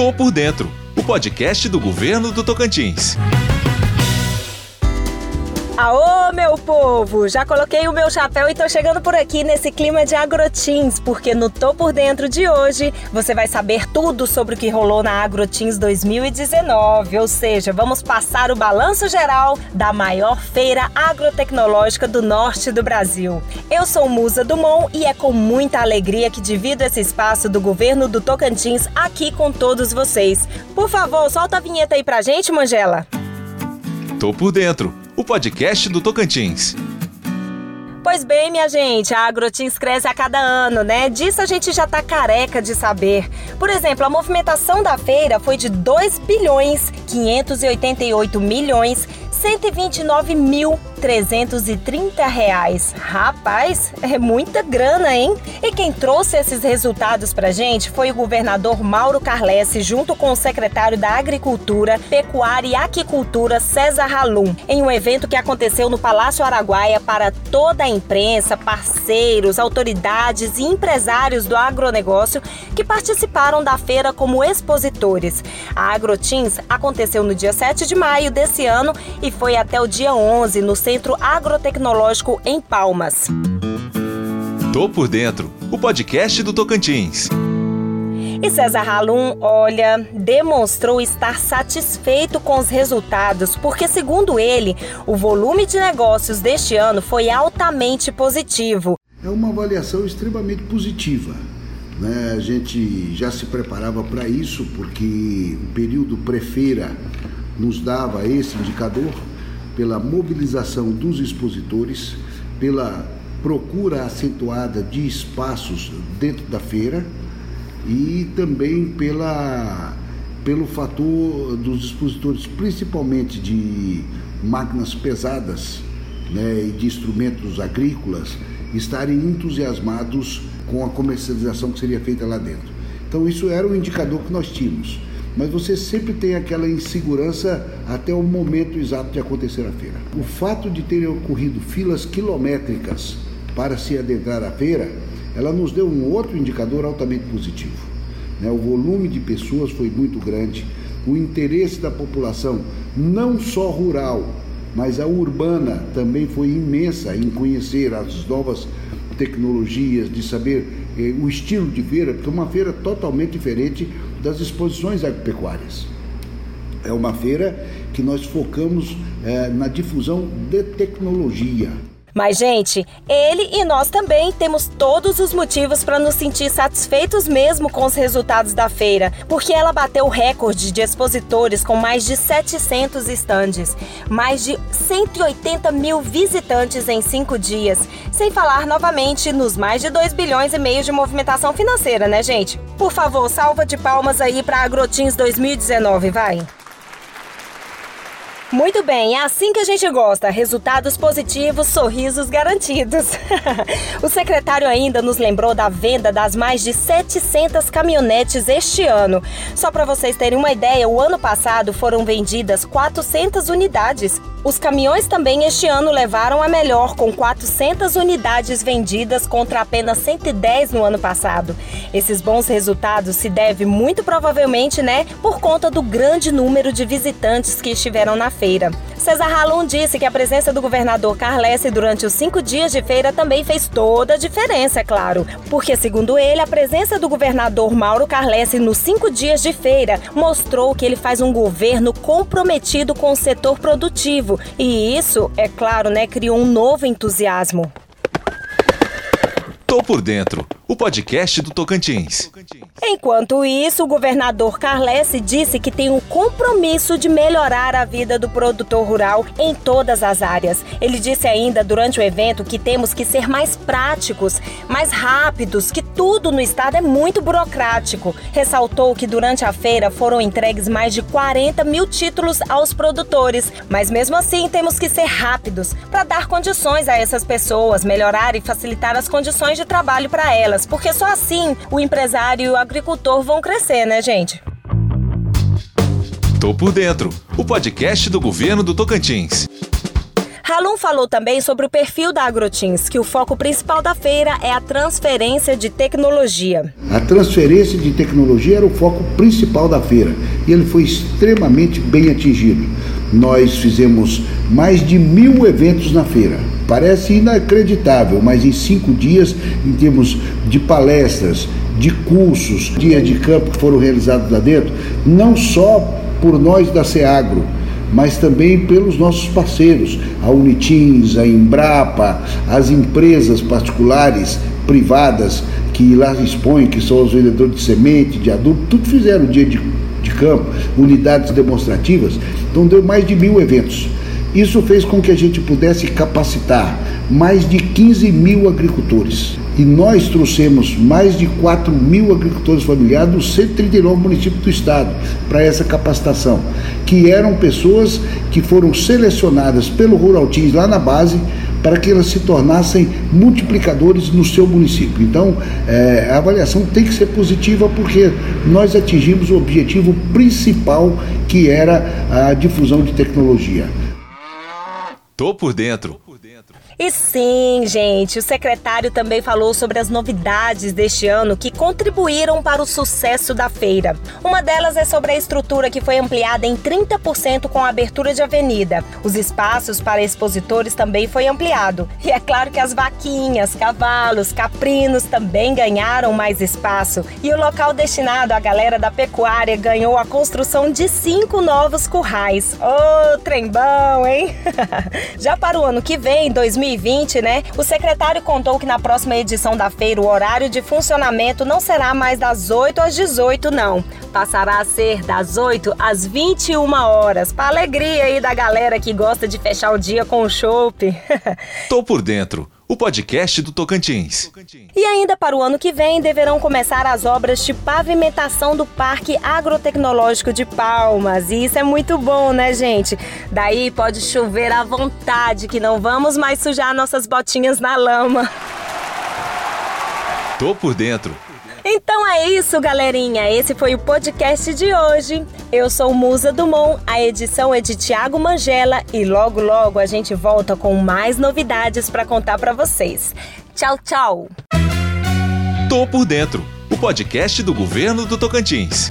Tô por Dentro, o podcast do governo do Tocantins. Aô, meu povo! Já coloquei o meu chapéu e tô chegando por aqui nesse clima de agrotins, porque no Tô Por Dentro de hoje você vai saber tudo sobre o que rolou na Agrotins 2019, ou seja, vamos passar o balanço geral da maior feira agrotecnológica do norte do Brasil. Eu sou Musa Dumont e é com muita alegria que divido esse espaço do governo do Tocantins aqui com todos vocês. Por favor, solta a vinheta aí pra gente, Mangela. Tô por dentro o podcast do Tocantins. Pois bem, minha gente, a Agrotins cresce a cada ano, né? Disso a gente já tá careca de saber. Por exemplo, a movimentação da feira foi de 2 bilhões 588 milhões 129.330 reais. Rapaz, é muita grana, hein? E quem trouxe esses resultados pra gente foi o governador Mauro Carlesse, junto com o secretário da Agricultura, Pecuária e Aquicultura, César Halum, em um evento que aconteceu no Palácio Araguaia para toda a imprensa, parceiros, autoridades e empresários do agronegócio que participaram da feira como expositores. A Agrotins aconteceu no dia 7 de maio desse ano e foi até o dia 11 no Centro Agrotecnológico em Palmas. Tô por dentro, o podcast do Tocantins. E César Halum, olha, demonstrou estar satisfeito com os resultados, porque, segundo ele, o volume de negócios deste ano foi altamente positivo. É uma avaliação extremamente positiva. Né? A gente já se preparava para isso, porque o período pré-feira nos dava esse indicador pela mobilização dos expositores, pela procura acentuada de espaços dentro da feira e também pela, pelo fator dos expositores, principalmente de máquinas pesadas né, e de instrumentos agrícolas, estarem entusiasmados com a comercialização que seria feita lá dentro. Então, isso era o indicador que nós tínhamos mas você sempre tem aquela insegurança até o momento exato de acontecer a feira. O fato de terem ocorrido filas quilométricas para se adentrar à feira, ela nos deu um outro indicador altamente positivo. Né? O volume de pessoas foi muito grande, o interesse da população, não só rural, mas a urbana também foi imensa em conhecer as novas tecnologias, de saber eh, o estilo de feira, porque é uma feira totalmente diferente das exposições agropecuárias. É uma feira que nós focamos é, na difusão de tecnologia. Mas, gente, ele e nós também temos todos os motivos para nos sentir satisfeitos mesmo com os resultados da feira, porque ela bateu o recorde de expositores com mais de 700 estandes, mais de 180 mil visitantes em cinco dias, sem falar novamente nos mais de 2 bilhões e meio de movimentação financeira, né, gente? Por favor, salva de palmas aí para Agrotins 2019, vai! Muito bem, é assim que a gente gosta. Resultados positivos, sorrisos garantidos. o secretário ainda nos lembrou da venda das mais de 700 caminhonetes este ano. Só para vocês terem uma ideia, o ano passado foram vendidas 400 unidades. Os caminhões também este ano levaram a melhor, com 400 unidades vendidas contra apenas 110 no ano passado. Esses bons resultados se devem muito provavelmente, né, por conta do grande número de visitantes que estiveram na feira. César Halum disse que a presença do governador Carlesse durante os cinco dias de feira também fez toda a diferença, é claro. Porque, segundo ele, a presença do governador Mauro Carlesse nos cinco dias de feira mostrou que ele faz um governo comprometido com o setor produtivo. E isso, é claro, né, criou um novo entusiasmo. Tô por dentro o podcast do Tocantins. Enquanto isso, o governador Carlesse disse que tem um compromisso de melhorar a vida do produtor rural em todas as áreas. Ele disse ainda durante o evento que temos que ser mais práticos, mais rápidos, que tudo no estado é muito burocrático. Ressaltou que durante a feira foram entregues mais de 40 mil títulos aos produtores, mas mesmo assim temos que ser rápidos para dar condições a essas pessoas, melhorar e facilitar as condições de trabalho para elas porque só assim o empresário e o agricultor vão crescer, né, gente? Tô por dentro, o podcast do governo do Tocantins. Halum falou também sobre o perfil da Agrotins, que o foco principal da feira é a transferência de tecnologia. A transferência de tecnologia era o foco principal da feira e ele foi extremamente bem atingido. Nós fizemos mais de mil eventos na feira. Parece inacreditável, mas em cinco dias, em termos de palestras, de cursos, dias de campo que foram realizados lá dentro, não só por nós da SEAGRO, mas também pelos nossos parceiros, a Unitins, a Embrapa, as empresas particulares, privadas, que lá expõem, que são os vendedores de semente, de adubo, tudo fizeram dia de, de campo, unidades demonstrativas, então deu mais de mil eventos. Isso fez com que a gente pudesse capacitar mais de 15 mil agricultores. E nós trouxemos mais de 4 mil agricultores familiares dos 139 municípios do estado para essa capacitação, que eram pessoas que foram selecionadas pelo Rural Teams lá na base para que elas se tornassem multiplicadores no seu município. Então, é, a avaliação tem que ser positiva porque nós atingimos o objetivo principal que era a difusão de tecnologia. Tô por dentro. E sim, gente, o secretário também falou sobre as novidades deste ano que contribuíram para o sucesso da feira. Uma delas é sobre a estrutura que foi ampliada em 30% com a abertura de avenida. Os espaços para expositores também foi ampliado. E é claro que as vaquinhas, cavalos, caprinos também ganharam mais espaço. E o local destinado à galera da pecuária ganhou a construção de cinco novos currais. Ô, oh, trembão, hein? Já para o ano que vem, 2020, 2020, né? O secretário contou que na próxima edição da feira o horário de funcionamento não será mais das 8 às 18, não. Passará a ser das 8 às 21 horas. Para alegria aí da galera que gosta de fechar o dia com o chopp. Tô por dentro o podcast do Tocantins. E ainda para o ano que vem deverão começar as obras de pavimentação do Parque Agrotecnológico de Palmas. E isso é muito bom, né, gente? Daí pode chover à vontade, que não vamos mais sujar nossas botinhas na lama. Tô por dentro. Então é isso, galerinha. Esse foi o podcast de hoje. Eu sou Musa Dumont, a edição é de Tiago Mangela e logo logo a gente volta com mais novidades para contar para vocês. Tchau, tchau. Tô por dentro, o podcast do governo do Tocantins.